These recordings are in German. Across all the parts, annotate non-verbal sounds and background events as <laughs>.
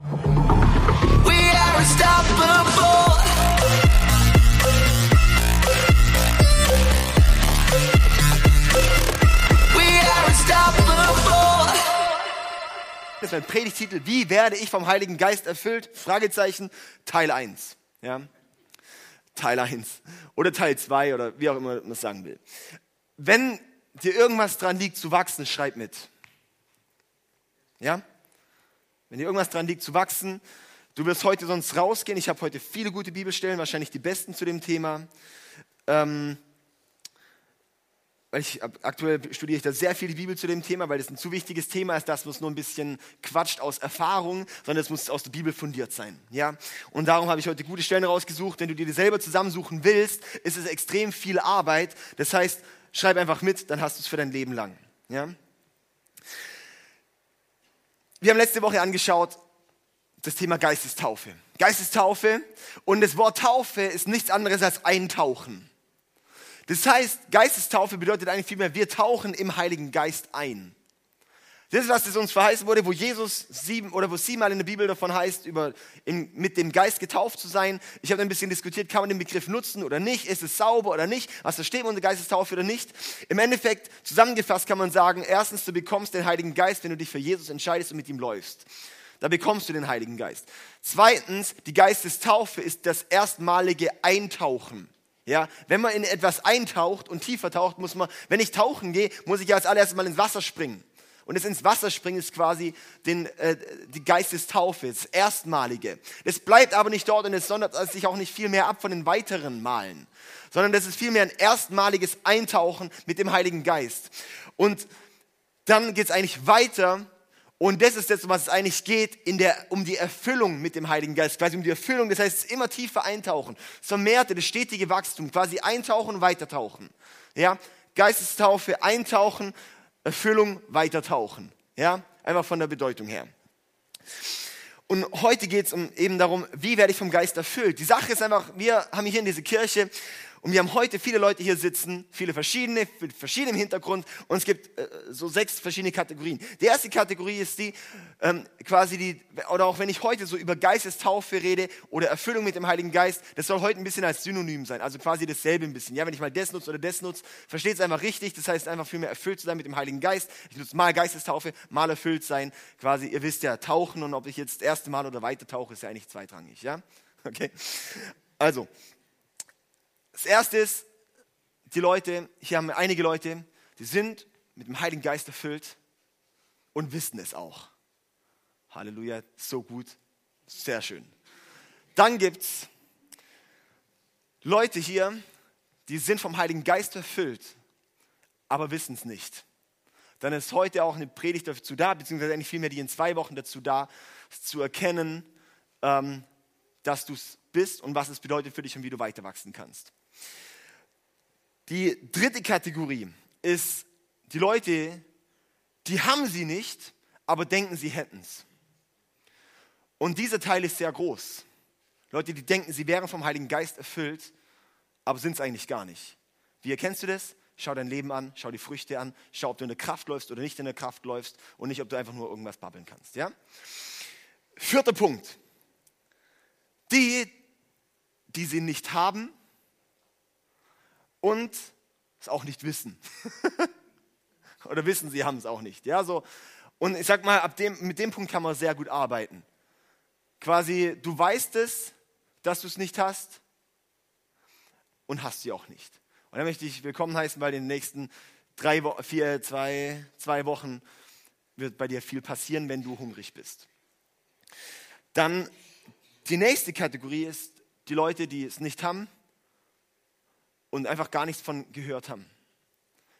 Das ist mein Predigtitel. Wie werde ich vom Heiligen Geist erfüllt? Fragezeichen, Teil 1. Ja? Teil 1. Oder Teil 2 oder wie auch immer man es sagen will. Wenn dir irgendwas dran liegt zu wachsen, schreib mit. Ja? Wenn dir irgendwas dran liegt zu wachsen, du wirst heute sonst rausgehen. Ich habe heute viele gute Bibelstellen, wahrscheinlich die besten zu dem Thema. Ähm, weil ich aktuell studiere ich da sehr viel die Bibel zu dem Thema, weil es ein zu wichtiges Thema ist, dass man es nur ein bisschen quatscht aus Erfahrung, sondern es muss aus der Bibel fundiert sein. Ja? Und darum habe ich heute gute Stellen rausgesucht. Wenn du dir die selber zusammensuchen willst, ist es extrem viel Arbeit. Das heißt, schreib einfach mit, dann hast du es für dein Leben lang. Ja? Wir haben letzte Woche angeschaut das Thema Geistestaufe. Geistestaufe und das Wort Taufe ist nichts anderes als Eintauchen. Das heißt, Geistestaufe bedeutet eigentlich vielmehr, wir tauchen im Heiligen Geist ein. Das ist, was es uns verheißen wurde, wo Jesus sieben oder wo siebenmal in der Bibel davon heißt, über, in, mit dem Geist getauft zu sein. Ich habe ein bisschen diskutiert, kann man den Begriff nutzen oder nicht? Ist es sauber oder nicht? Was versteht man unter Geistestaufe oder nicht? Im Endeffekt, zusammengefasst kann man sagen, erstens, du bekommst den Heiligen Geist, wenn du dich für Jesus entscheidest und mit ihm läufst. Da bekommst du den Heiligen Geist. Zweitens, die Geistestaufe ist das erstmalige Eintauchen. Ja, wenn man in etwas eintaucht und tiefer taucht, muss man, wenn ich tauchen gehe, muss ich ja als allererstes mal ins Wasser springen. Und das ins Wasser springen ist quasi den, äh, die Geistestaufe, das Erstmalige. Das bleibt aber nicht dort und es sondert sich auch nicht viel mehr ab von den weiteren Malen, sondern das ist vielmehr ein erstmaliges Eintauchen mit dem Heiligen Geist. Und dann geht es eigentlich weiter und das ist das, um was es eigentlich geht, in der, um die Erfüllung mit dem Heiligen Geist, quasi um die Erfüllung, das heißt, es immer tiefer eintauchen, vermehrte, das stetige Wachstum, quasi eintauchen weitertauchen. Ja? Geistestaufe, eintauchen, Erfüllung, weitertauchen. Ja? Einfach von der Bedeutung her. Und heute geht es eben darum, wie werde ich vom Geist erfüllt. Die Sache ist einfach, wir haben hier in dieser Kirche und wir haben heute viele Leute hier sitzen, viele verschiedene, mit verschiedenem Hintergrund. Und es gibt äh, so sechs verschiedene Kategorien. Die erste Kategorie ist die, ähm, quasi die, oder auch wenn ich heute so über Geistestaufe rede oder Erfüllung mit dem Heiligen Geist, das soll heute ein bisschen als Synonym sein. Also quasi dasselbe ein bisschen. Ja, wenn ich mal das nutze oder das nutze, versteht es einfach richtig. Das heißt einfach viel mehr erfüllt zu sein mit dem Heiligen Geist. Ich nutze mal Geistestaufe, mal erfüllt sein. Quasi, ihr wisst ja, tauchen und ob ich jetzt das erste Mal oder weiter tauche, ist ja eigentlich zweitrangig. Ja, okay. Also, das erste ist, die Leute, hier haben wir einige Leute, die sind mit dem Heiligen Geist erfüllt und wissen es auch. Halleluja, so gut, sehr schön. Dann gibt es Leute hier, die sind vom Heiligen Geist erfüllt, aber wissen es nicht. Dann ist heute auch eine Predigt dazu da, beziehungsweise eigentlich vielmehr die in zwei Wochen dazu da, zu erkennen, ähm, dass du es bist und was es bedeutet für dich und wie du weiter wachsen kannst. Die dritte Kategorie ist die Leute, die haben sie nicht, aber denken, sie hätten es. Und dieser Teil ist sehr groß. Leute, die denken, sie wären vom Heiligen Geist erfüllt, aber sind es eigentlich gar nicht. Wie erkennst du das? Schau dein Leben an, schau die Früchte an, schau, ob du in der Kraft läufst oder nicht in der Kraft läufst und nicht, ob du einfach nur irgendwas babbeln kannst. Ja? Vierter Punkt. Die, die sie nicht haben, und es auch nicht wissen. <laughs> Oder wissen, sie haben es auch nicht. Ja, so. Und ich sag mal, ab dem, mit dem Punkt kann man sehr gut arbeiten. Quasi, du weißt es, dass du es nicht hast und hast sie auch nicht. Und dann möchte ich willkommen heißen, weil in den nächsten drei, vier, zwei, zwei Wochen wird bei dir viel passieren, wenn du hungrig bist. Dann die nächste Kategorie ist die Leute, die es nicht haben und einfach gar nichts von gehört haben.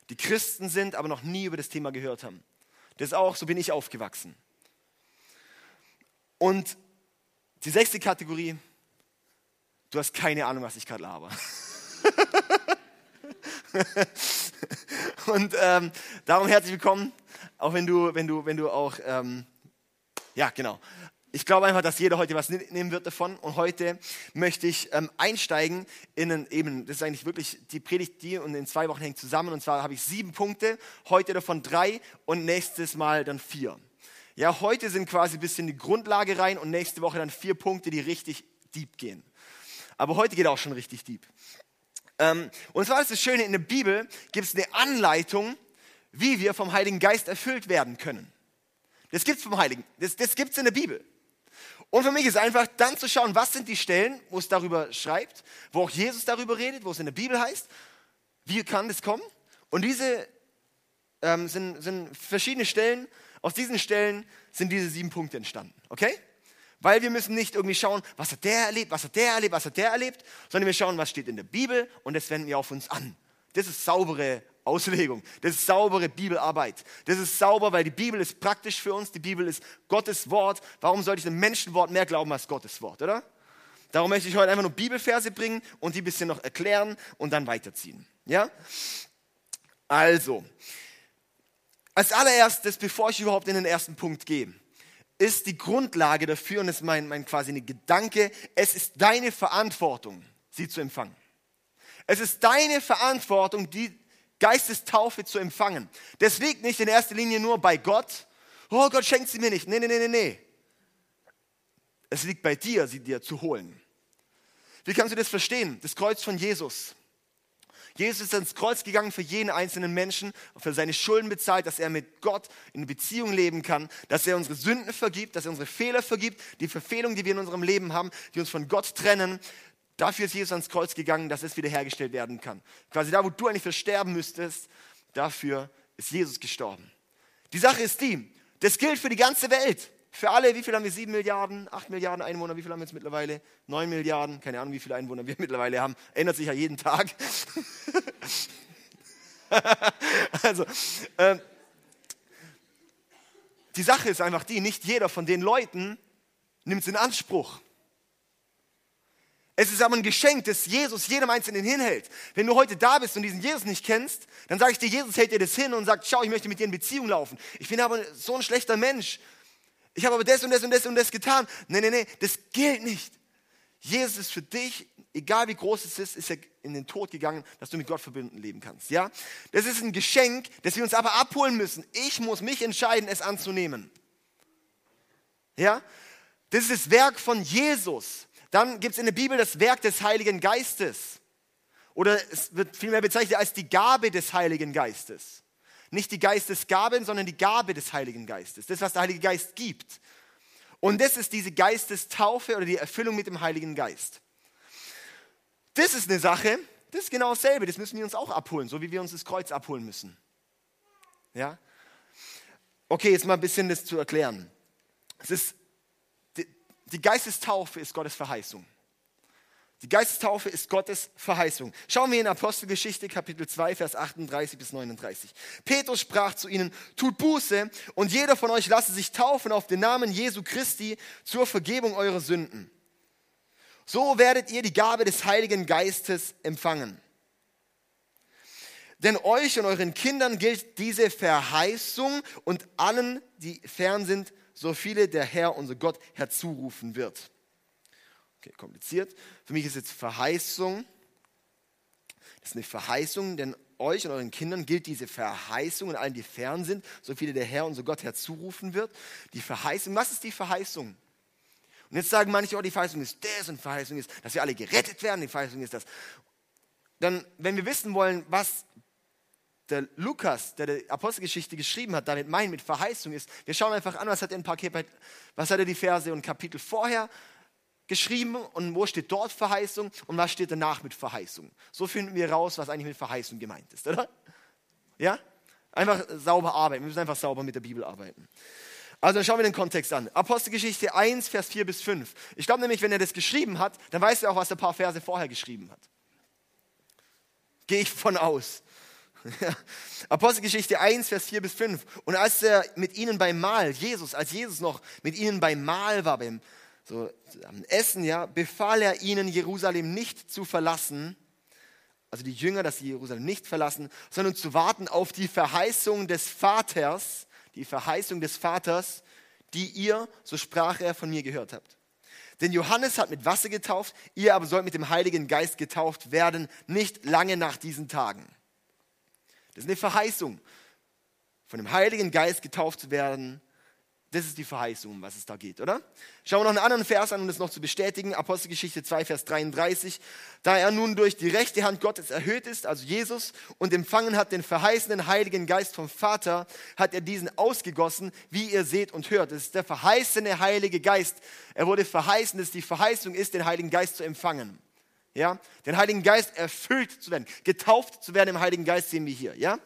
Die Christen sind, aber noch nie über das Thema gehört haben. Das ist auch, so bin ich aufgewachsen. Und die sechste Kategorie, du hast keine Ahnung, was ich gerade laber. <laughs> und ähm, darum herzlich willkommen, auch wenn du, wenn du, wenn du auch, ähm, ja genau, ich glaube einfach, dass jeder heute was nehmen wird davon. Und heute möchte ich ähm, einsteigen in einen, eben, das ist eigentlich wirklich die Predigt, die und in zwei Wochen hängt zusammen. Und zwar habe ich sieben Punkte, heute davon drei und nächstes Mal dann vier. Ja, heute sind quasi ein bisschen die Grundlage rein und nächste Woche dann vier Punkte, die richtig deep gehen. Aber heute geht auch schon richtig deep. Ähm, und zwar ist das Schöne, in der Bibel gibt es eine Anleitung, wie wir vom Heiligen Geist erfüllt werden können. Das gibt es vom Heiligen, das, das gibt es in der Bibel. Und für mich ist einfach dann zu schauen, was sind die Stellen, wo es darüber schreibt, wo auch Jesus darüber redet, wo es in der Bibel heißt, wie kann das kommen? Und diese ähm, sind, sind verschiedene Stellen. Aus diesen Stellen sind diese sieben Punkte entstanden. Okay? Weil wir müssen nicht irgendwie schauen, was hat der erlebt, was hat der erlebt, was hat der erlebt, sondern wir schauen, was steht in der Bibel und das wenden wir auf uns an. Das ist saubere Auslegung. Das ist saubere Bibelarbeit. Das ist sauber, weil die Bibel ist praktisch für uns. Die Bibel ist Gottes Wort. Warum sollte ich dem Menschenwort mehr glauben als Gottes Wort, oder? Darum möchte ich heute einfach nur Bibelverse bringen und die ein bisschen noch erklären und dann weiterziehen. Ja? Also, als allererstes, bevor ich überhaupt in den ersten Punkt gehe, ist die Grundlage dafür und ist mein, mein quasi ein Gedanke, es ist deine Verantwortung, sie zu empfangen. Es ist deine Verantwortung, die Geistestaufe zu empfangen. Das liegt nicht in erster Linie nur bei Gott. Oh, Gott schenkt sie mir nicht. Nee, nee, nee, nee, nee. Es liegt bei dir, sie dir zu holen. Wie kannst du das verstehen? Das Kreuz von Jesus. Jesus ist ans Kreuz gegangen für jeden einzelnen Menschen, für seine Schulden bezahlt, dass er mit Gott in Beziehung leben kann, dass er unsere Sünden vergibt, dass er unsere Fehler vergibt, die Verfehlungen, die wir in unserem Leben haben, die uns von Gott trennen. Dafür ist Jesus ans Kreuz gegangen, dass es wiederhergestellt werden kann. Quasi da, wo du eigentlich versterben müsstest, dafür ist Jesus gestorben. Die Sache ist die, das gilt für die ganze Welt. Für alle, wie viel haben wir? Sieben Milliarden, acht Milliarden Einwohner, wie viel haben wir jetzt mittlerweile? Neun Milliarden, keine Ahnung, wie viele Einwohner wir <laughs> mittlerweile haben. Ändert sich ja jeden Tag. <laughs> also, ähm, die Sache ist einfach die, nicht jeder von den Leuten nimmt es in Anspruch. Es ist aber ein Geschenk, das Jesus jedem Einzelnen hinhält. Wenn du heute da bist und diesen Jesus nicht kennst, dann sage ich dir, Jesus hält dir das hin und sagt, schau, ich möchte mit dir in Beziehung laufen. Ich bin aber so ein schlechter Mensch. Ich habe aber das und das und das und das getan. Nee, nee, nee, das gilt nicht. Jesus ist für dich, egal wie groß es ist, ist er in den Tod gegangen, dass du mit Gott verbunden leben kannst. Ja? Das ist ein Geschenk, das wir uns aber abholen müssen. Ich muss mich entscheiden, es anzunehmen. Ja? Das ist das Werk von Jesus. Dann gibt es in der Bibel das Werk des Heiligen Geistes. Oder es wird vielmehr bezeichnet als die Gabe des Heiligen Geistes. Nicht die Geistesgaben, sondern die Gabe des Heiligen Geistes. Das, was der Heilige Geist gibt. Und das ist diese Geistestaufe oder die Erfüllung mit dem Heiligen Geist. Das ist eine Sache, das ist genau dasselbe. Das müssen wir uns auch abholen, so wie wir uns das Kreuz abholen müssen. Ja? Okay, jetzt mal ein bisschen das zu erklären. Es ist, die, Geistestaufe ist Gottes Verheißung. Die Geistestaufe ist Gottes Verheißung. Schauen wir in Apostelgeschichte Kapitel 2, Vers 38 bis 39. Petrus sprach zu ihnen, tut Buße und jeder von euch lasse sich taufen auf den Namen Jesu Christi zur Vergebung eurer Sünden. So werdet ihr die Gabe des Heiligen Geistes empfangen. Denn euch und euren Kindern gilt diese Verheißung und allen, die fern sind, so viele der Herr, unser Gott, herzurufen wird. Okay, kompliziert. Für mich ist jetzt Verheißung. Das ist eine Verheißung, denn euch und euren Kindern gilt diese Verheißung und allen, die fern sind, so viele der Herr, unser Gott, herzurufen wird. Die Verheißung, was ist die Verheißung? Und jetzt sagen manche, oh, die Verheißung ist das und Verheißung ist, dass wir alle gerettet werden, die Verheißung ist das. Dann, wenn wir wissen wollen, was der Lukas, der die Apostelgeschichte geschrieben hat, damit meint mit Verheißung ist, wir schauen einfach an, was hat er ein paar was hat er die Verse und Kapitel vorher geschrieben und wo steht dort Verheißung und was steht danach mit Verheißung. So finden wir raus, was eigentlich mit Verheißung gemeint ist, oder? Ja? Einfach sauber arbeiten. Wir müssen einfach sauber mit der Bibel arbeiten. Also dann schauen wir den Kontext an. Apostelgeschichte 1, Vers 4 bis 5. Ich glaube nämlich, wenn er das geschrieben hat, dann weiß er auch, was er ein paar Verse vorher geschrieben hat. Gehe ich von aus. <laughs> Apostelgeschichte 1, Vers 4 bis 5. Und als er mit ihnen beim Mahl, Jesus, als Jesus noch mit ihnen beim Mahl war, beim so am Essen, ja, befahl er ihnen, Jerusalem nicht zu verlassen, also die Jünger, dass sie Jerusalem nicht verlassen, sondern zu warten auf die Verheißung des Vaters, die Verheißung des Vaters, die ihr, so sprach er, von mir gehört habt. Denn Johannes hat mit Wasser getauft, ihr aber sollt mit dem Heiligen Geist getauft werden, nicht lange nach diesen Tagen. Das ist eine Verheißung, von dem Heiligen Geist getauft zu werden, Das ist die Verheißung, um was es da geht, oder? Schauen wir noch einen anderen Vers an, um das noch zu bestätigen. Apostelgeschichte 2, Vers 33. Da er nun durch die rechte Hand Gottes erhöht ist, also Jesus, und empfangen hat den verheißenen Heiligen Geist vom Vater, hat er diesen ausgegossen, wie ihr seht und hört. Das ist der verheißene Heilige Geist. Er wurde verheißen, dass die Verheißung ist, den Heiligen Geist zu empfangen ja, den Heiligen Geist erfüllt zu werden, getauft zu werden im Heiligen Geist sehen wir hier, ja.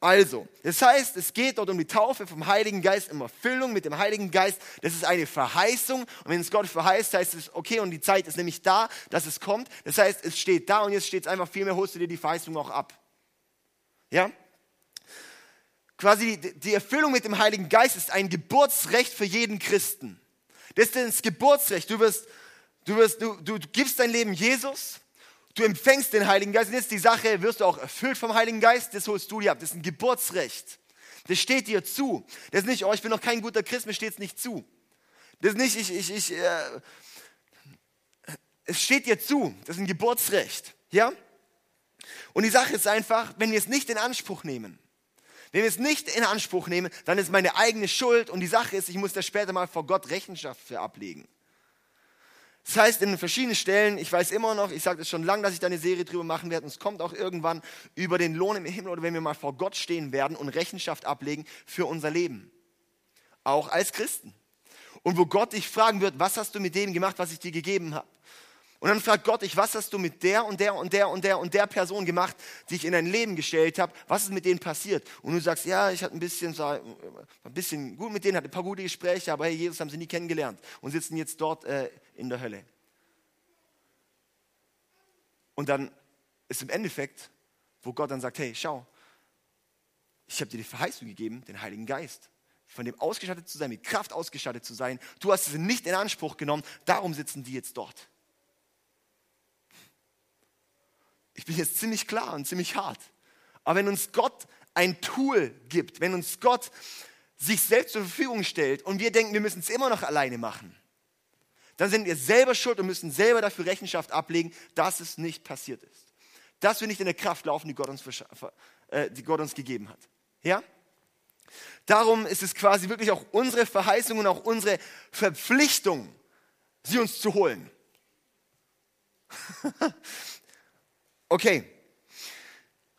Also, das heißt, es geht dort um die Taufe vom Heiligen Geist, um Erfüllung mit dem Heiligen Geist. Das ist eine Verheißung und wenn es Gott verheißt, heißt es, okay, und die Zeit ist nämlich da, dass es kommt. Das heißt, es steht da und jetzt steht es einfach, vielmehr holst du dir die Verheißung auch ab. Ja? Quasi die Erfüllung mit dem Heiligen Geist ist ein Geburtsrecht für jeden Christen. Das ist das Geburtsrecht. Du wirst Du, wirst, du, du, gibst dein Leben Jesus, du empfängst den Heiligen Geist. Und jetzt die Sache, wirst du auch erfüllt vom Heiligen Geist, das holst du dir ab. Das ist ein Geburtsrecht. Das steht dir zu. Das ist nicht, oh, ich bin noch kein guter Christ, mir steht es nicht zu. Das ist nicht, ich, ich, ich, äh, es steht dir zu. Das ist ein Geburtsrecht. Ja? Und die Sache ist einfach, wenn wir es nicht in Anspruch nehmen, wenn wir es nicht in Anspruch nehmen, dann ist meine eigene Schuld und die Sache ist, ich muss da später mal vor Gott Rechenschaft für ablegen. Das heißt, in verschiedenen Stellen, ich weiß immer noch, ich sage es schon lange, dass ich da eine Serie drüber machen werde, und es kommt auch irgendwann über den Lohn im Himmel oder wenn wir mal vor Gott stehen werden und Rechenschaft ablegen für unser Leben. Auch als Christen. Und wo Gott dich fragen wird, was hast du mit dem gemacht, was ich dir gegeben habe? Und dann fragt Gott dich, was hast du mit der und der und der und der und der Person gemacht, die ich in dein Leben gestellt habe? Was ist mit denen passiert? Und du sagst, ja, ich hatte ein bisschen, ein bisschen gut mit denen, hatte ein paar gute Gespräche, aber hey, Jesus haben sie nie kennengelernt und sitzen jetzt dort äh, in der Hölle. Und dann ist im Endeffekt, wo Gott dann sagt, hey, schau, ich habe dir die Verheißung gegeben, den Heiligen Geist, von dem ausgestattet zu sein, mit Kraft ausgestattet zu sein. Du hast es nicht in Anspruch genommen, darum sitzen die jetzt dort. Ich bin jetzt ziemlich klar und ziemlich hart. Aber wenn uns Gott ein Tool gibt, wenn uns Gott sich selbst zur Verfügung stellt und wir denken, wir müssen es immer noch alleine machen, dann sind wir selber schuld und müssen selber dafür Rechenschaft ablegen, dass es nicht passiert ist. Dass wir nicht in der Kraft laufen, die Gott uns, äh, die Gott uns gegeben hat. Ja? Darum ist es quasi wirklich auch unsere Verheißung und auch unsere Verpflichtung, sie uns zu holen. <laughs> okay,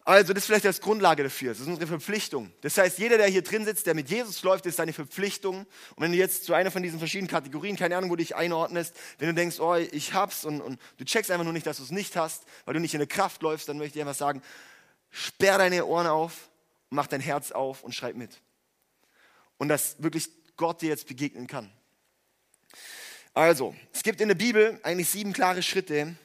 also das ist vielleicht als Grundlage dafür. Das ist unsere Verpflichtung. Das heißt, jeder, der hier drin sitzt, der mit Jesus läuft, ist seine Verpflichtung. Und wenn du jetzt zu einer von diesen verschiedenen Kategorien, keine Ahnung, wo du dich einordnest, wenn du denkst, oh, ich hab's und, und du checkst einfach nur nicht, dass du es nicht hast, weil du nicht in der Kraft läufst, dann möchte ich einfach sagen, sperr deine Ohren auf, mach dein Herz auf und schreib mit. Und dass wirklich Gott dir jetzt begegnen kann. Also, es gibt in der Bibel eigentlich sieben klare Schritte,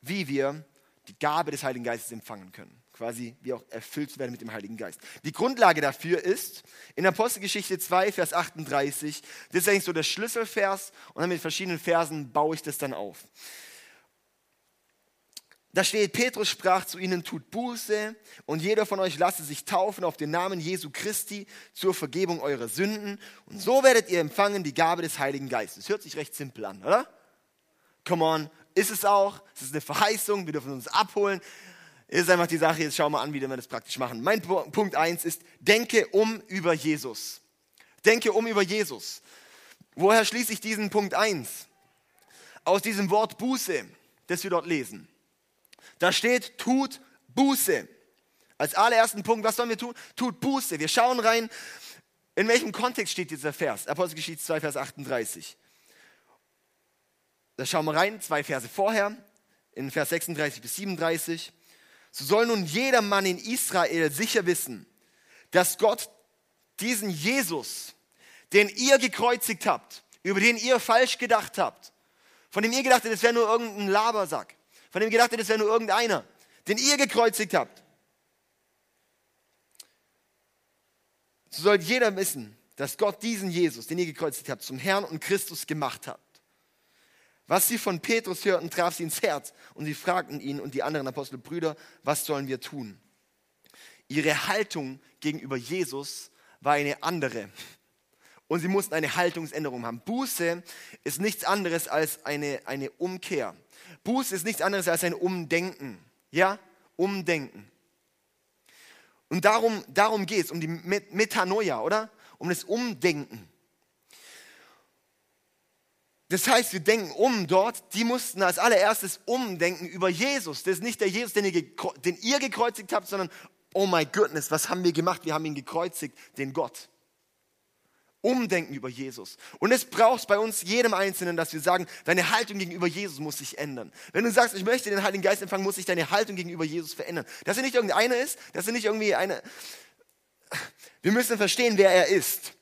wie wir die Gabe des Heiligen Geistes empfangen können. Quasi wie auch erfüllt werden mit dem Heiligen Geist. Die Grundlage dafür ist in Apostelgeschichte 2, Vers 38. Das ist eigentlich so der Schlüsselvers und dann mit verschiedenen Versen baue ich das dann auf. Da steht, Petrus sprach zu ihnen, tut Buße und jeder von euch lasse sich taufen auf den Namen Jesu Christi zur Vergebung eurer Sünden und so werdet ihr empfangen die Gabe des Heiligen Geistes. Hört sich recht simpel an, oder? Come on, ist es auch. Es ist eine Verheißung, wir dürfen uns abholen. Ist einfach die Sache, jetzt schauen wir an, wie wir das praktisch machen. Mein Punkt 1 ist, denke um über Jesus. Denke um über Jesus. Woher schließe ich diesen Punkt 1? Aus diesem Wort Buße, das wir dort lesen. Da steht, tut Buße. Als allerersten Punkt, was sollen wir tun? Tut Buße. Wir schauen rein, in welchem Kontext steht dieser Vers? Apostelgeschichte 2, Vers 38. Da schauen wir rein, zwei Verse vorher, in Vers 36 bis 37. So soll nun jeder Mann in Israel sicher wissen, dass Gott diesen Jesus, den ihr gekreuzigt habt, über den ihr falsch gedacht habt, von dem ihr gedacht habt, das wäre nur irgendein Labersack, von dem ihr gedacht habt, das wäre nur irgendeiner, den ihr gekreuzigt habt. So soll jeder wissen, dass Gott diesen Jesus, den ihr gekreuzigt habt, zum Herrn und Christus gemacht hat. Was sie von Petrus hörten, traf sie ins Herz und sie fragten ihn und die anderen Apostel, Brüder, was sollen wir tun? Ihre Haltung gegenüber Jesus war eine andere. Und sie mussten eine Haltungsänderung haben. Buße ist nichts anderes als eine, eine Umkehr. Buße ist nichts anderes als ein Umdenken. Ja? Umdenken. Und darum, darum geht es, um die Metanoia, oder? Um das Umdenken. Das heißt, wir denken um dort, die mussten als allererstes umdenken über Jesus. Das ist nicht der Jesus, den ihr, den ihr gekreuzigt habt, sondern, oh my goodness, was haben wir gemacht? Wir haben ihn gekreuzigt, den Gott. Umdenken über Jesus. Und es braucht bei uns jedem Einzelnen, dass wir sagen, deine Haltung gegenüber Jesus muss sich ändern. Wenn du sagst, ich möchte den Heiligen Geist empfangen, muss sich deine Haltung gegenüber Jesus verändern. Dass er nicht irgendeiner ist, dass er nicht irgendwie eine... Wir müssen verstehen, wer er ist.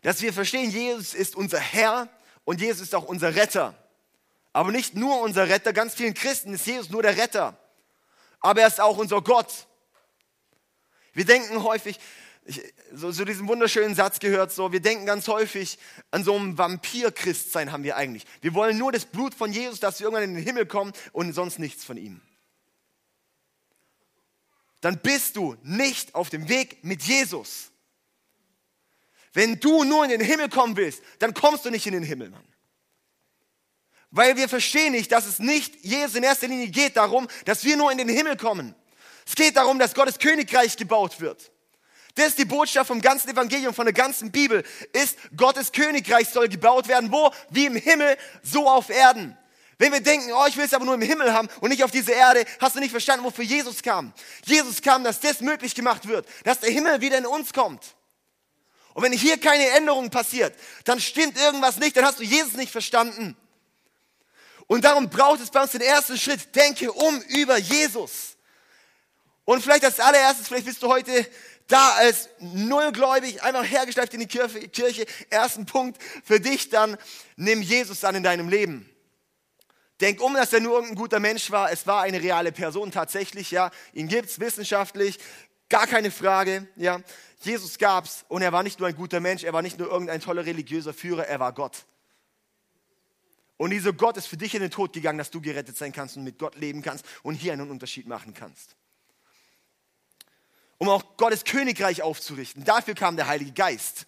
Dass wir verstehen, Jesus ist unser Herr und Jesus ist auch unser Retter. Aber nicht nur unser Retter, ganz vielen Christen ist Jesus nur der Retter. Aber er ist auch unser Gott. Wir denken häufig, ich, so, so diesen wunderschönen Satz gehört so, wir denken ganz häufig an so ein Vampir-Christsein haben wir eigentlich. Wir wollen nur das Blut von Jesus, dass wir irgendwann in den Himmel kommen und sonst nichts von ihm. Dann bist du nicht auf dem Weg mit Jesus. Wenn du nur in den Himmel kommen willst, dann kommst du nicht in den Himmel, Mann. Weil wir verstehen nicht, dass es nicht Jesus in erster Linie geht darum, dass wir nur in den Himmel kommen. Es geht darum, dass Gottes Königreich gebaut wird. Das ist die Botschaft vom ganzen Evangelium, von der ganzen Bibel, ist, Gottes Königreich soll gebaut werden. Wo? Wie im Himmel, so auf Erden. Wenn wir denken, oh, ich will es aber nur im Himmel haben und nicht auf dieser Erde, hast du nicht verstanden, wofür Jesus kam. Jesus kam, dass das möglich gemacht wird, dass der Himmel wieder in uns kommt. Und wenn hier keine Änderung passiert, dann stimmt irgendwas nicht, dann hast du Jesus nicht verstanden. Und darum braucht es bei uns den ersten Schritt. Denke um über Jesus. Und vielleicht als allererstes, vielleicht bist du heute da als nullgläubig, einfach hergeschleift in die Kirche. Ersten Punkt für dich dann, nimm Jesus an in deinem Leben. Denk um, dass er nur irgendein guter Mensch war. Es war eine reale Person tatsächlich, ja. Ihn gibt's wissenschaftlich, gar keine Frage, ja. Jesus gab's und er war nicht nur ein guter Mensch, er war nicht nur irgendein toller religiöser Führer, er war Gott. Und dieser Gott ist für dich in den Tod gegangen, dass du gerettet sein kannst und mit Gott leben kannst und hier einen Unterschied machen kannst. Um auch Gottes Königreich aufzurichten. Dafür kam der Heilige Geist.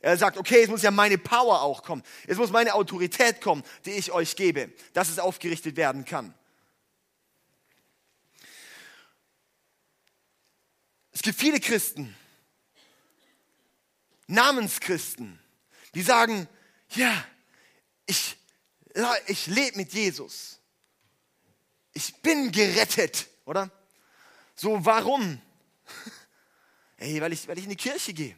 Er sagt, okay, es muss ja meine Power auch kommen. Es muss meine Autorität kommen, die ich euch gebe, dass es aufgerichtet werden kann. Es gibt viele Christen, Namenschristen, die sagen, ja, ich, ich lebe mit Jesus. Ich bin gerettet, oder? So, warum? <laughs> Ey, weil ich, weil ich in die Kirche gehe.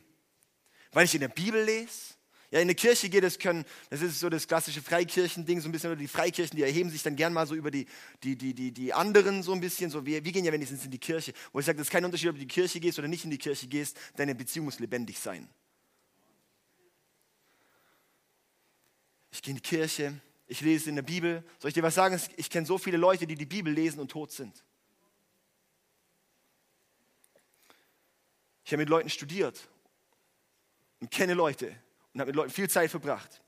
Weil ich in der Bibel lese. Ja, in der Kirche geht das können, das ist so das klassische Freikirchending, so ein bisschen, oder die Freikirchen, die erheben sich dann gern mal so über die, die, die, die, die anderen so ein bisschen, so wir, wir gehen ja wenigstens in die Kirche. Wo ich sage, das ist kein Unterschied, ob du in die Kirche gehst oder nicht in die Kirche gehst, deine Beziehung muss lebendig sein. Ich gehe in die Kirche, ich lese in der Bibel. Soll ich dir was sagen? Ich kenne so viele Leute, die die Bibel lesen und tot sind. Ich habe mit Leuten studiert und kenne Leute und habe mit Leuten viel Zeit verbracht,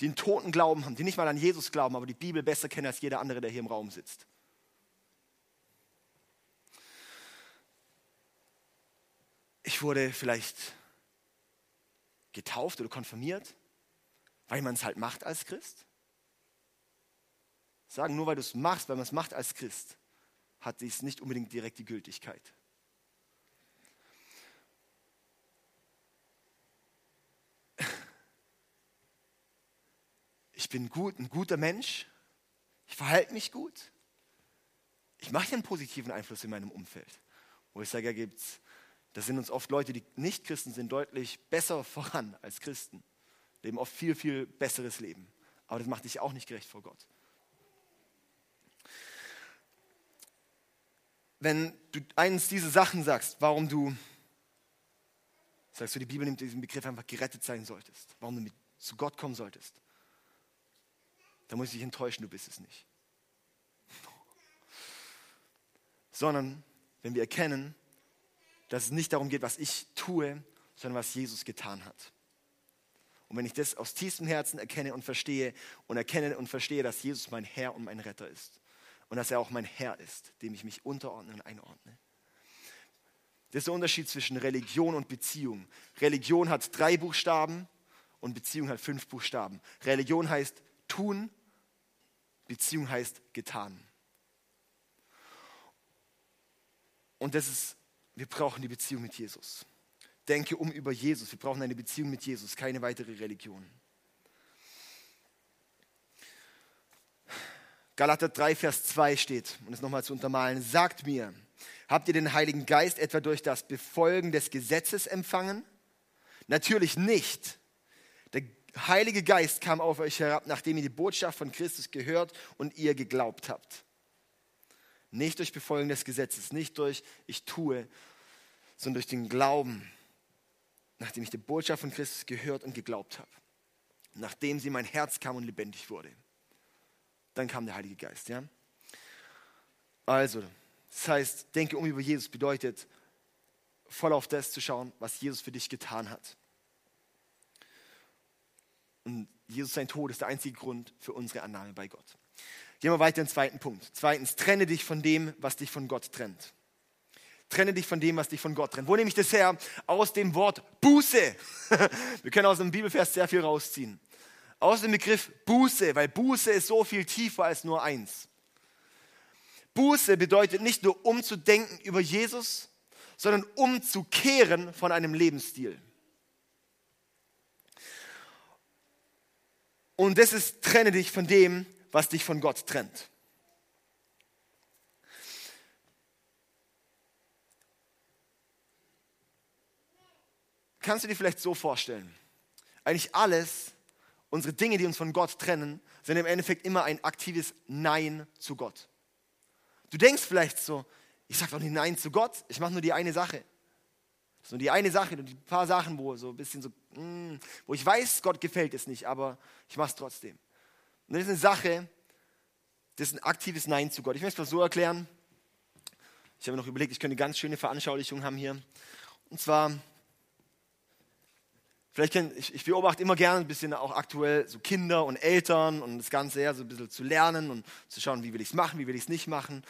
die einen toten Glauben haben, die nicht mal an Jesus glauben, aber die Bibel besser kennen als jeder andere, der hier im Raum sitzt. Ich wurde vielleicht getauft oder konfirmiert, weil man es halt macht als Christ. Sagen, nur weil du es machst, weil man es macht als Christ, hat dies nicht unbedingt direkt die Gültigkeit. Ich bin gut, ein guter Mensch, ich verhalte mich gut, ich mache einen positiven Einfluss in meinem Umfeld. Wo ich sage, da gibt's, da sind uns oft Leute, die nicht Christen sind, deutlich besser <laughs> voran als Christen, leben oft viel, viel besseres Leben. Aber das macht dich auch nicht gerecht vor Gott. Wenn du eines dieser Sachen sagst, warum du, sagst du, die Bibel nimmt diesen Begriff einfach gerettet sein solltest, warum du mit, zu Gott kommen solltest, dann muss ich dich enttäuschen, du bist es nicht. Sondern wenn wir erkennen, dass es nicht darum geht, was ich tue, sondern was Jesus getan hat. Und wenn ich das aus tiefstem Herzen erkenne und verstehe und erkenne und verstehe, dass Jesus mein Herr und mein Retter ist und dass er auch mein Herr ist, dem ich mich unterordne und einordne. Das ist der Unterschied zwischen Religion und Beziehung. Religion hat drei Buchstaben und Beziehung hat fünf Buchstaben. Religion heißt tun, Beziehung heißt getan. Und das ist, wir brauchen die Beziehung mit Jesus. denke um über Jesus. Wir brauchen eine Beziehung mit Jesus, keine weitere Religion. Galater 3, Vers 2 steht, um es nochmal zu untermalen, sagt mir, habt ihr den Heiligen Geist etwa durch das Befolgen des Gesetzes empfangen? Natürlich nicht. Heilige Geist kam auf euch herab, nachdem ihr die Botschaft von Christus gehört und ihr geglaubt habt. Nicht durch Befolgen des Gesetzes, nicht durch ich tue, sondern durch den Glauben, nachdem ich die Botschaft von Christus gehört und geglaubt habe. Nachdem sie in mein Herz kam und lebendig wurde. Dann kam der Heilige Geist. Ja? Also, das heißt, denke um über Jesus bedeutet, voll auf das zu schauen, was Jesus für dich getan hat. Und Jesus sein Tod ist der einzige Grund für unsere Annahme bei Gott. Gehen wir weiter in den zweiten Punkt. Zweitens, trenne dich von dem, was dich von Gott trennt. Trenne dich von dem, was dich von Gott trennt. Wo nehme ich das her? Aus dem Wort Buße. <laughs> Wir können aus dem Bibelvers sehr viel rausziehen. Aus dem Begriff Buße, weil Buße ist so viel tiefer als nur eins. Buße bedeutet nicht nur umzudenken über Jesus, sondern umzukehren von einem Lebensstil. Und das ist, trenne dich von dem, was dich von Gott trennt. Kannst du dir vielleicht so vorstellen? Eigentlich alles, unsere Dinge, die uns von Gott trennen, sind im Endeffekt immer ein aktives Nein zu Gott. Du denkst vielleicht so, ich sage doch nicht Nein zu Gott, ich mache nur die eine Sache. Nur die eine Sache, die paar Sachen, wo so ein bisschen so, mm, wo ich weiß, Gott gefällt es nicht, aber ich mache es trotzdem. Und das ist eine Sache, das ist ein aktives Nein zu Gott. Ich möchte es mal so erklären. Ich habe mir noch überlegt, ich könnte eine ganz schöne Veranschaulichung haben hier. Und zwar, vielleicht kennt, ich, ich beobachte immer gerne ein bisschen auch aktuell so Kinder und Eltern und das Ganze ja so ein bisschen zu lernen und zu schauen, wie will ich es machen, wie will ich es nicht machen.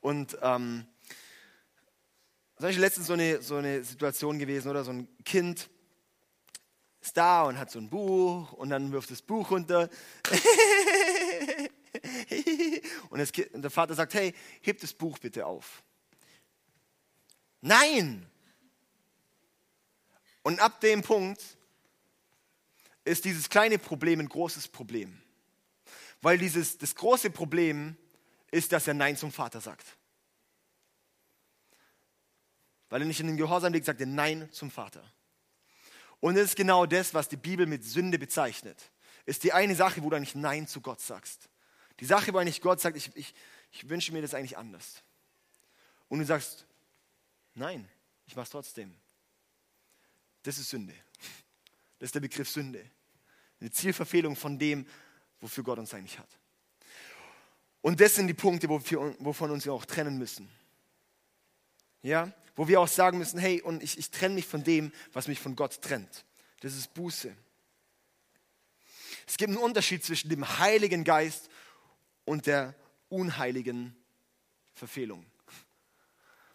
Und ähm, zum Beispiel letztens so eine, so eine Situation gewesen, oder so ein Kind ist da und hat so ein Buch und dann wirft das Buch runter. <laughs> und, das kind, und der Vater sagt, hey, heb das Buch bitte auf. Nein! Und ab dem Punkt ist dieses kleine Problem ein großes Problem. Weil dieses, das große Problem ist, dass er Nein zum Vater sagt. Weil er nicht in den Gehorsam liegt, sagt er Nein zum Vater. Und das ist genau das, was die Bibel mit Sünde bezeichnet. Ist die eine Sache, wo du eigentlich Nein zu Gott sagst. Die Sache, wo eigentlich Gott sagt, ich, ich, ich wünsche mir das eigentlich anders. Und du sagst, nein, ich mache es trotzdem. Das ist Sünde. Das ist der Begriff Sünde. Eine Zielverfehlung von dem, wofür Gott uns eigentlich hat. Und das sind die Punkte, wovon uns wir auch trennen müssen. Ja? Wo wir auch sagen müssen, hey, und ich, ich trenne mich von dem, was mich von Gott trennt. Das ist Buße. Es gibt einen Unterschied zwischen dem Heiligen Geist und der unheiligen Verfehlung.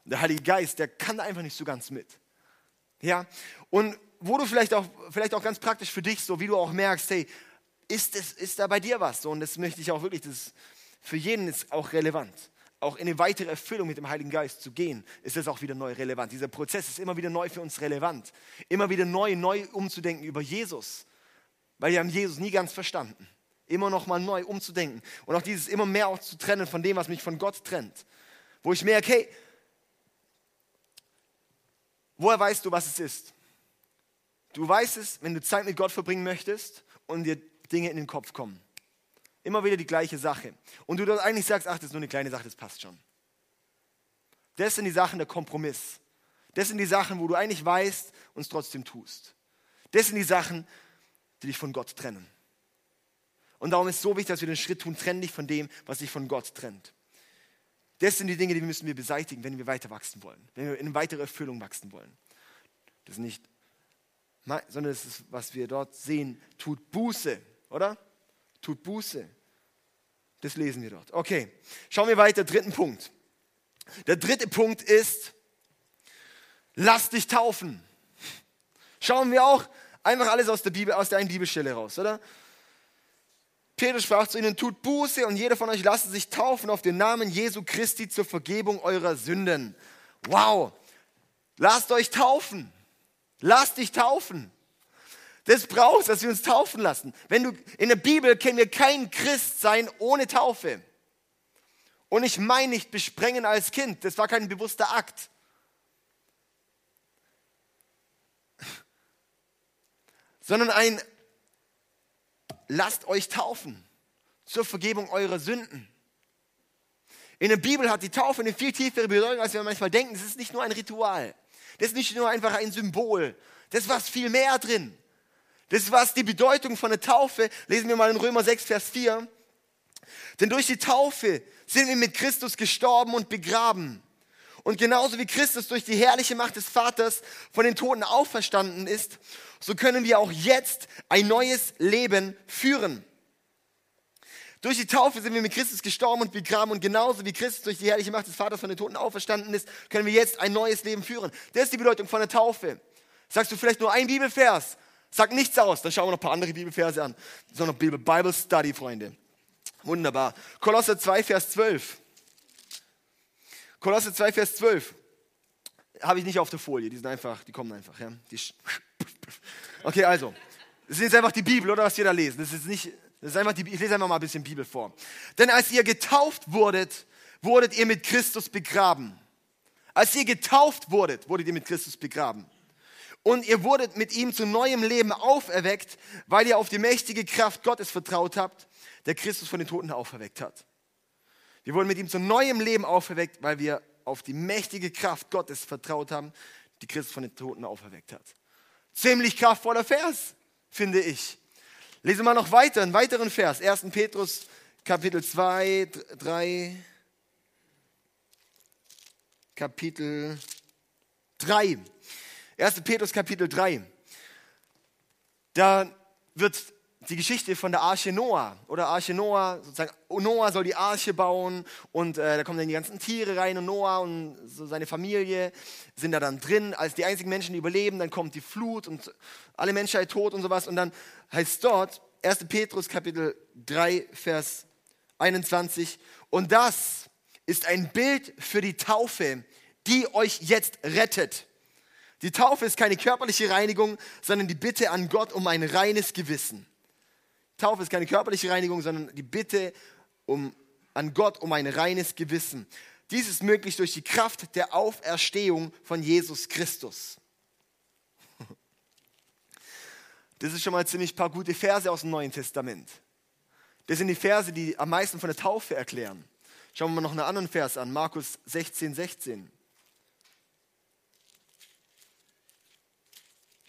Der Heilige Geist, der kann da einfach nicht so ganz mit. Ja? Und wo du vielleicht auch, vielleicht auch ganz praktisch für dich, so wie du auch merkst, hey, ist, es, ist da bei dir was? So, und das möchte ich auch wirklich, das für jeden ist auch relevant auch in eine weitere Erfüllung mit dem Heiligen Geist zu gehen, ist das auch wieder neu relevant. Dieser Prozess ist immer wieder neu für uns relevant. Immer wieder neu, neu umzudenken über Jesus. Weil wir haben Jesus nie ganz verstanden. Immer noch mal neu umzudenken. Und auch dieses immer mehr auch zu trennen von dem, was mich von Gott trennt. Wo ich merke, hey, woher weißt du, was es ist? Du weißt es, wenn du Zeit mit Gott verbringen möchtest und dir Dinge in den Kopf kommen. Immer wieder die gleiche Sache. Und du dort eigentlich sagst, ach, das ist nur eine kleine Sache, das passt schon. Das sind die Sachen der Kompromiss. Das sind die Sachen, wo du eigentlich weißt und es trotzdem tust. Das sind die Sachen, die dich von Gott trennen. Und darum ist es so wichtig, dass wir den Schritt tun, trenn dich von dem, was dich von Gott trennt. Das sind die Dinge, die müssen wir beseitigen, wenn wir weiter wachsen wollen, wenn wir in weitere Erfüllung wachsen wollen. Das ist nicht, sondern das ist, was wir dort sehen, tut Buße, oder? Tut Buße. Das lesen wir dort. Okay, schauen wir weiter, dritten Punkt. Der dritte Punkt ist, lass dich taufen. Schauen wir auch einfach alles aus der Bibel, aus der einen Bibelstelle raus, oder? Petrus sprach zu ihnen, tut Buße und jeder von euch lasse sich taufen auf den Namen Jesu Christi zur Vergebung eurer Sünden. Wow, lasst euch taufen. Lass dich taufen. Das brauchst, dass wir uns taufen lassen. Wenn du in der Bibel kennen wir kein Christsein ohne Taufe. Und ich meine nicht besprengen als Kind, das war kein bewusster Akt. <laughs> Sondern ein lasst euch taufen zur Vergebung eurer Sünden. In der Bibel hat die Taufe eine viel tiefere Bedeutung, als wir manchmal denken. Es ist nicht nur ein Ritual. Das ist nicht nur einfach ein Symbol. Das ist was viel mehr drin. Das was die Bedeutung von der Taufe. Lesen wir mal in Römer 6, Vers 4. Denn durch die Taufe sind wir mit Christus gestorben und begraben. Und genauso wie Christus durch die herrliche Macht des Vaters von den Toten auferstanden ist, so können wir auch jetzt ein neues Leben führen. Durch die Taufe sind wir mit Christus gestorben und begraben und genauso wie Christus durch die herrliche Macht des Vaters von den Toten auferstanden ist, können wir jetzt ein neues Leben führen. Das ist die Bedeutung von der Taufe. Sagst du vielleicht nur ein Bibelvers? Sag nichts aus, dann schauen wir noch ein paar andere Bibelverse an. So noch Bibel, Bible Study, Freunde. Wunderbar. Kolosse 2, Vers 12. Kolosse 2, Vers 12. Habe ich nicht auf der Folie, die sind einfach, die kommen einfach. Ja? Die okay, also. Das ist jetzt einfach die Bibel, oder was wir da lesen. Das ist nicht, das ist einfach die, ich lese einfach mal ein bisschen Bibel vor. Denn als ihr getauft wurdet, wurdet ihr mit Christus begraben. Als ihr getauft wurdet, wurdet ihr mit Christus begraben. Und ihr wurdet mit ihm zu neuem Leben auferweckt, weil ihr auf die mächtige Kraft Gottes vertraut habt, der Christus von den Toten auferweckt hat. Wir wurden mit ihm zu neuem Leben auferweckt, weil wir auf die mächtige Kraft Gottes vertraut haben, die Christus von den Toten auferweckt hat. Ziemlich kraftvoller Vers, finde ich. Lese mal noch weiter, einen weiteren Vers. 1. Petrus, Kapitel 2, 3. Kapitel 3. 1. Petrus, Kapitel 3. Da wird die Geschichte von der Arche Noah oder Arche Noah, sozusagen Noah soll die Arche bauen und äh, da kommen dann die ganzen Tiere rein und Noah und so seine Familie sind da dann drin als die einzigen Menschen, überleben. Dann kommt die Flut und alle Menschheit tot und sowas und dann heißt dort 1. Petrus Kapitel 3 Vers 21 und das ist ein Bild für die Taufe, die euch jetzt rettet. Die Taufe ist keine körperliche Reinigung, sondern die Bitte an Gott um ein reines Gewissen. Taufe ist keine körperliche Reinigung, sondern die Bitte um, an Gott um ein reines Gewissen. Dies ist möglich durch die Kraft der Auferstehung von Jesus Christus. <laughs> Das ist schon mal ziemlich paar gute Verse aus dem Neuen Testament. Das sind die Verse, die am meisten von der Taufe erklären. Schauen wir mal noch einen anderen Vers an, Markus 16, 16.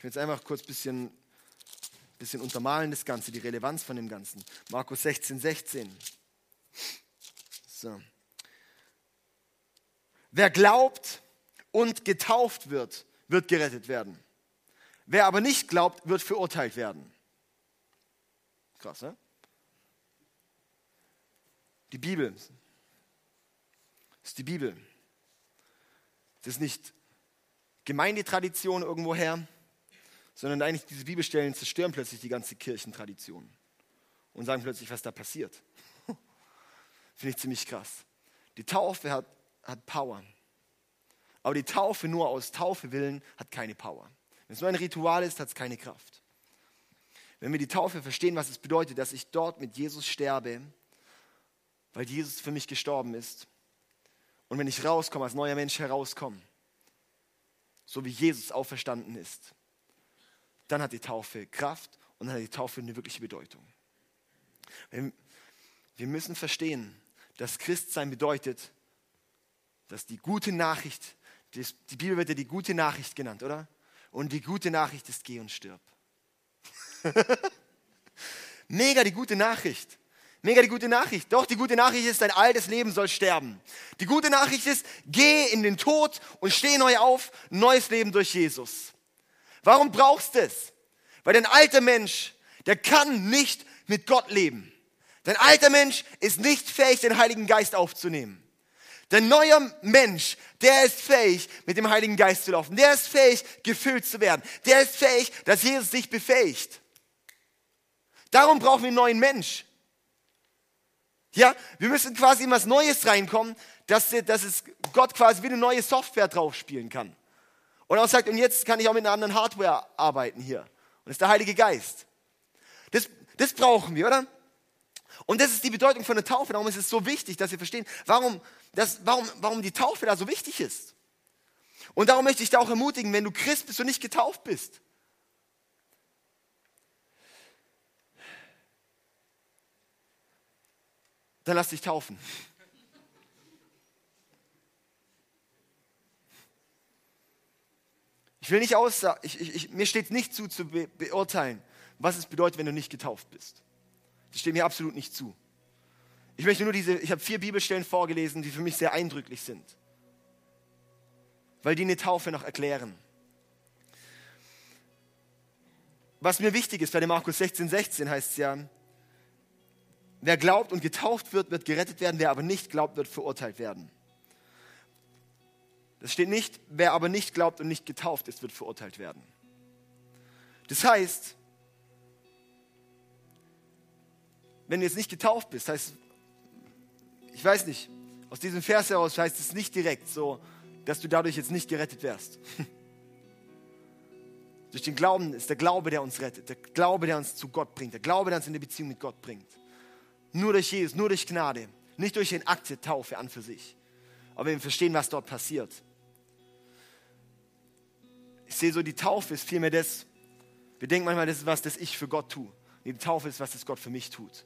Ich will jetzt einfach kurz ein bisschen bisschen untermalen das Ganze, die Relevanz von dem Ganzen. Markus 16, 16. So. Wer glaubt und getauft wird, wird gerettet werden. Wer aber nicht glaubt, wird verurteilt werden. Krass, ne? Die Bibel. Das ist die Bibel. Das ist nicht Gemeindetradition irgendwoher, sondern eigentlich diese Bibelstellen zerstören plötzlich die ganze Kirchentradition und sagen plötzlich, was da passiert. <laughs> Finde ich ziemlich krass. Die Taufe hat, hat Power. Aber die Taufe nur aus Taufe willen hat keine Power. Wenn es nur ein Ritual ist, hat es keine Kraft. Wenn wir die Taufe verstehen, was es bedeutet, dass ich dort mit Jesus sterbe, weil Jesus für mich gestorben ist, und wenn ich rauskomme, als neuer Mensch herauskomme, so wie Jesus auferstanden ist, dann hat die Taufe Kraft und dann hat die Taufe eine wirkliche Bedeutung. Wir müssen verstehen, dass Christsein bedeutet, dass die gute Nachricht, die Bibel wird ja die gute Nachricht genannt, oder? Und die gute Nachricht ist, geh und stirb. <laughs> Mega die gute Nachricht. Mega die gute Nachricht. Doch, die gute Nachricht ist, dein altes Leben soll sterben. Die gute Nachricht ist, geh in den Tod und steh neu auf, neues Leben durch Jesus. Warum brauchst du es? Weil dein alter Mensch, der kann nicht mit Gott leben. Dein alter Mensch ist nicht fähig, den Heiligen Geist aufzunehmen. Dein neuer Mensch, der ist fähig, mit dem Heiligen Geist zu laufen. Der ist fähig, gefüllt zu werden. Der ist fähig, dass Jesus dich befähigt. Darum brauchen wir einen neuen Mensch. Ja, wir müssen quasi in was Neues reinkommen, dass, dass es Gott quasi wie eine neue Software drauf spielen kann. Und er sagt, und jetzt kann ich auch mit einer anderen Hardware arbeiten hier. Und das ist der Heilige Geist. Das, das brauchen wir, oder? Und das ist die Bedeutung von der Taufe. Darum ist es so wichtig, dass wir verstehen, warum, das, warum, warum die Taufe da so wichtig ist. Und darum möchte ich dich auch ermutigen, wenn du Christ bist und nicht getauft bist. Dann lass dich taufen. Ich will nicht aussagen, mir steht nicht zu, zu be beurteilen, was es bedeutet, wenn du nicht getauft bist. Das steht mir absolut nicht zu. Ich möchte nur diese, ich habe vier Bibelstellen vorgelesen, die für mich sehr eindrücklich sind. Weil die eine Taufe noch erklären. Was mir wichtig ist, bei dem Markus 16, 16 heißt es ja, wer glaubt und getauft wird, wird gerettet werden, wer aber nicht glaubt, wird verurteilt werden. Das steht nicht, wer aber nicht glaubt und nicht getauft ist, wird verurteilt werden. Das heißt, wenn du jetzt nicht getauft bist, heißt, ich weiß nicht, aus diesem Vers heraus heißt es nicht direkt so, dass du dadurch jetzt nicht gerettet wärst. <laughs> Durch den Glauben ist der Glaube, der uns rettet, der Glaube, der uns zu Gott bringt, der Glaube, der uns in die Beziehung mit Gott bringt. Nur durch Jesus, nur durch Gnade, nicht durch den Akt der Taufe an für sich. Aber wir verstehen, was dort passiert. Ich sehe so, die Taufe ist vielmehr das, wir denken manchmal, das ist was, das ich für Gott tue. Die Taufe ist was, das Gott für mich tut.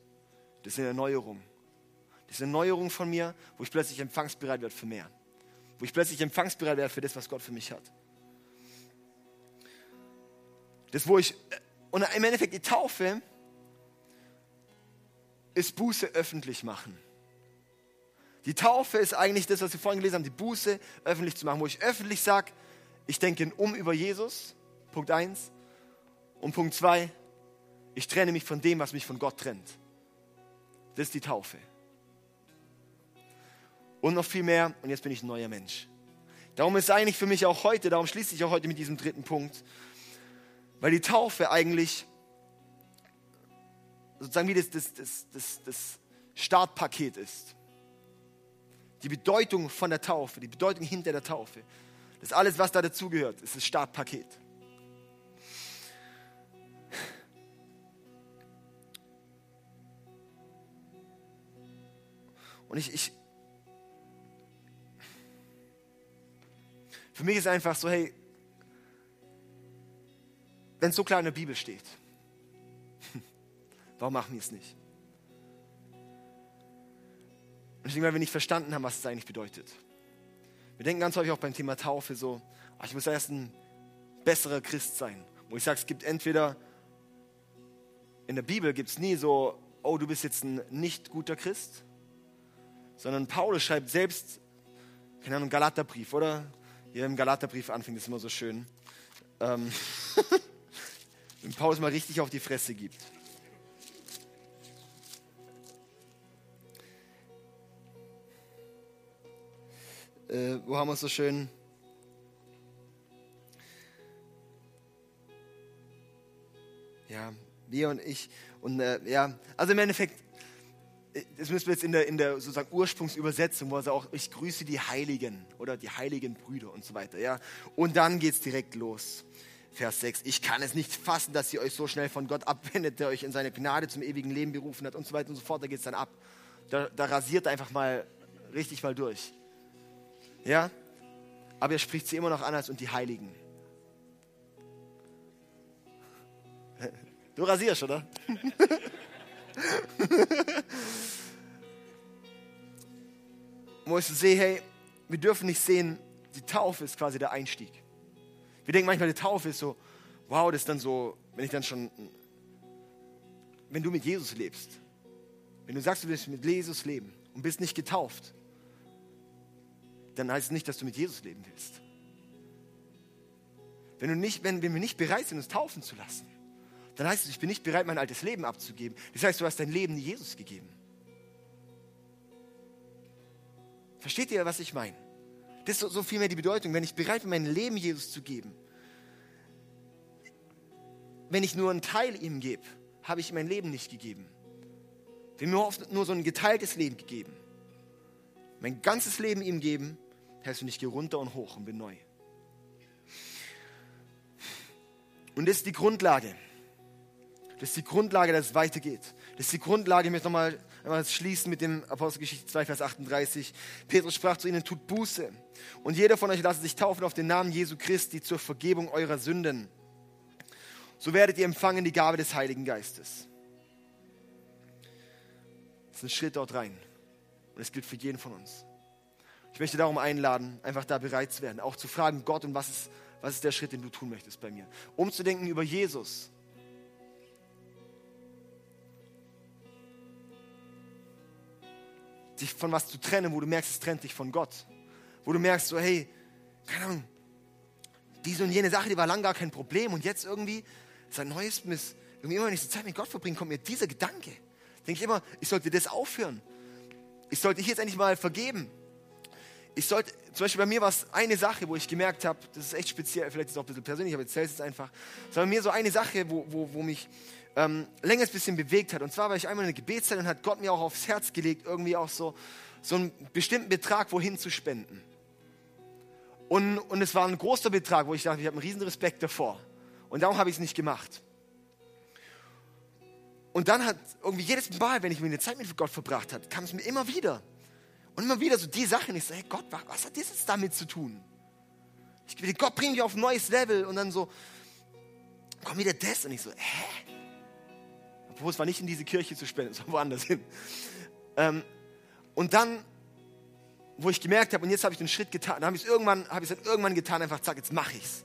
Das ist eine Erneuerung. Das ist eine Erneuerung von mir, wo ich plötzlich empfangsbereit werde für mehr. Wo ich plötzlich empfangsbereit werde für das, was Gott für mich hat. Das, wo ich, und im Endeffekt die Taufe ist Buße öffentlich machen. Die Taufe ist eigentlich das, was wir vorhin gelesen haben, die Buße öffentlich zu machen, wo ich öffentlich sage, ich denke um über Jesus, Punkt 1. Und Punkt 2, ich trenne mich von dem, was mich von Gott trennt. Das ist die Taufe. Und noch viel mehr, und jetzt bin ich ein neuer Mensch. Darum ist eigentlich für mich auch heute, darum schließe ich auch heute mit diesem dritten Punkt, weil die Taufe eigentlich sozusagen wie das, das, das, das, das Startpaket ist. Die Bedeutung von der Taufe, die Bedeutung hinter der Taufe, das alles, was da dazugehört, ist das Startpaket. Und ich, ich, für mich ist einfach so, hey, wenn es so klar in der Bibel steht, <laughs> warum machen wir es nicht? Und ich denke, weil wir nicht verstanden haben, was es eigentlich bedeutet. Wir denken ganz häufig auch beim Thema Taufe so, ach, ich muss erst ein besserer Christ sein. Wo ich sage, es gibt entweder, in der Bibel gibt es nie so, oh, du bist jetzt ein nicht guter Christ, sondern Paulus schreibt selbst, keine Ahnung, Galaterbrief, oder? Hier im Galaterbrief anfängt, ist immer so schön. Ähm, <laughs> wenn Paulus mal richtig auf die Fresse gibt. Äh, wo haben wir so schön? Ja, wir und ich. Und äh, ja, also im Endeffekt, das müssen wir jetzt in der, in der sozusagen Ursprungsübersetzung, wo er sagt auch, ich grüße die Heiligen oder die heiligen Brüder und so weiter. Ja? Und dann geht es direkt los. Vers 6. Ich kann es nicht fassen, dass ihr euch so schnell von Gott abwendet, der euch in seine Gnade zum ewigen Leben berufen hat und so weiter und so fort. Da geht es dann ab. Da, da rasiert er einfach mal richtig mal durch. Ja? Aber er spricht sie immer noch anders und die Heiligen. Du rasierst, oder? <laughs> Wo ich sehe, hey, wir dürfen nicht sehen, die Taufe ist quasi der Einstieg. Wir denken manchmal, die Taufe ist so, wow, das ist dann so, wenn ich dann schon, wenn du mit Jesus lebst, wenn du sagst, du willst mit Jesus leben und bist nicht getauft, dann heißt es nicht, dass du mit Jesus leben willst. Wenn, du nicht, wenn, wir nicht bereit sind, uns taufen zu lassen, dann heißt es, ich bin nicht bereit, mein altes Leben abzugeben. Das heißt, du hast dein Leben Jesus gegeben. Versteht ihr, was ich meine? Das ist so, so viel mehr die Bedeutung. Wenn ich bereit bin, mein Leben Jesus zu geben, wenn ich nur einen Teil ihm gebe, habe ich mein Leben nicht gegeben. Wir haben mir oft nur so ein geteiltes Leben gegeben. Mein ganzes Leben ihm geben, heißt, und ich gehe runter und hoch und bin neu. Und das ist die Grundlage. Das ist die Grundlage, dass es weitergeht. Das ist die Grundlage, ich möchte nochmal einmal schließen mit dem Apostelgeschichte 2, Vers 38. Petrus sprach zu ihnen, tut Buße. Und jeder von euch lasse sich taufen auf den Namen Jesu Christi zur Vergebung eurer Sünden. So werdet ihr empfangen die Gabe des Heiligen Geistes. Das ist ein Schritt dort rein. Und es gilt für jeden von uns. Ich möchte darum einladen, einfach da bereit zu werden, auch zu fragen, Gott, und was ist, was ist der Schritt, den du tun möchtest bei mir? Umzudenken über Jesus. Sich von was zu trennen, wo du merkst, es trennt dich von Gott. Wo du merkst, so, hey, keine Ahnung, diese und jene Sache, die war lang gar kein Problem und jetzt irgendwie sein neues Miss, irgendwie immer, wenn ich so Zeit mit Gott verbringe, kommt mir dieser Gedanke. Denke ich immer, ich sollte das aufhören. Ich sollte hier jetzt endlich mal vergeben. Ich sollte, zum Beispiel bei mir war es eine Sache, wo ich gemerkt habe, das ist echt speziell, vielleicht ist es auch ein bisschen persönlich, aber ich erzähle es jetzt einfach. Es war bei mir so eine Sache, wo, wo, wo mich ähm, länger ein bisschen bewegt hat. Und zwar war ich einmal in der Gebetszeit und hat Gott mir auch aufs Herz gelegt, irgendwie auch so, so einen bestimmten Betrag wohin zu spenden. Und, und es war ein großer Betrag, wo ich dachte, ich habe einen riesen Respekt davor. Und darum habe ich es nicht gemacht. Und dann hat irgendwie jedes Mal, wenn ich mir eine Zeit mit Gott verbracht habe, kam es mir immer wieder. Und immer wieder so die Sachen. Ich so, hey Gott, was hat das jetzt damit zu tun? Ich will, Gott bringt mich auf ein neues Level. Und dann so, komm wieder das. Und ich so, hä? Obwohl es war nicht in diese Kirche zu spenden, sondern woanders hin. Ähm, und dann, wo ich gemerkt habe, und jetzt habe ich den Schritt getan, dann habe ich es irgendwann, ich es irgendwann getan, einfach zack, jetzt mache ich es.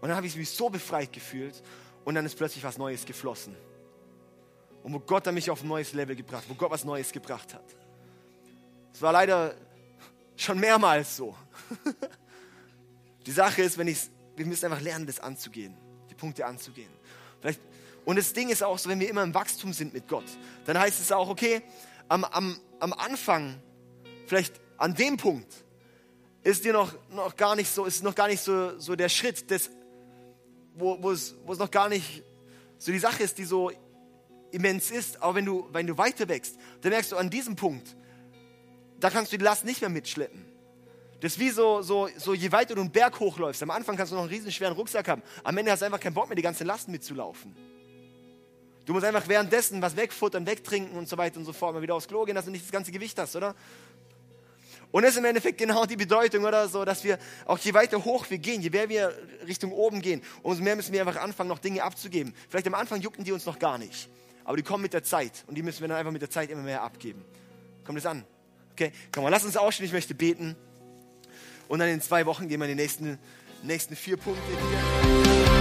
Und dann habe ich mich so befreit gefühlt und dann ist plötzlich was Neues geflossen und wo Gott mich auf ein neues Level gebracht, wo Gott was Neues gebracht hat. Es war leider schon mehrmals so. <laughs> Die Sache ist, wenn ich, wir müssen einfach lernen, das anzugehen, die Punkte anzugehen. Vielleicht, und das Ding ist auch so, wenn wir immer im Wachstum sind mit Gott, dann heißt es auch, okay, am, am, am Anfang, vielleicht an dem Punkt, ist dir noch, noch gar nicht so, ist noch gar nicht so, so der Schritt, des, wo, wo, es, wo es noch gar nicht so die Sache ist, die so immens ist, aber wenn du, wenn du weiter wächst, dann merkst du an diesem Punkt, da kannst du die Last nicht mehr mitschleppen. Das ist wie so, so, so, je weiter du einen Berg hochläufst, am Anfang kannst du noch einen riesen schweren Rucksack haben, am Ende hast du einfach keinen Bock mehr, die ganze Last mitzulaufen. Du musst einfach währenddessen was wegfuttern, wegtrinken und so weiter und so fort, mal wieder aufs Klo gehen, dass du nicht das ganze Gewicht hast, oder? Und das ist im Endeffekt genau die Bedeutung, oder so, dass wir auch je weiter hoch wir gehen, je mehr wir Richtung oben gehen, umso mehr müssen wir einfach anfangen, noch Dinge abzugeben. Vielleicht am Anfang jucken die uns noch gar nicht. Aber die kommen mit der Zeit und die müssen wir dann einfach mit der Zeit immer mehr abgeben. Kommt das an? Okay, komm mal, lass uns aufstehen, ich möchte beten. Und dann in zwei Wochen gehen wir in die nächsten, nächsten vier Punkte. Hier.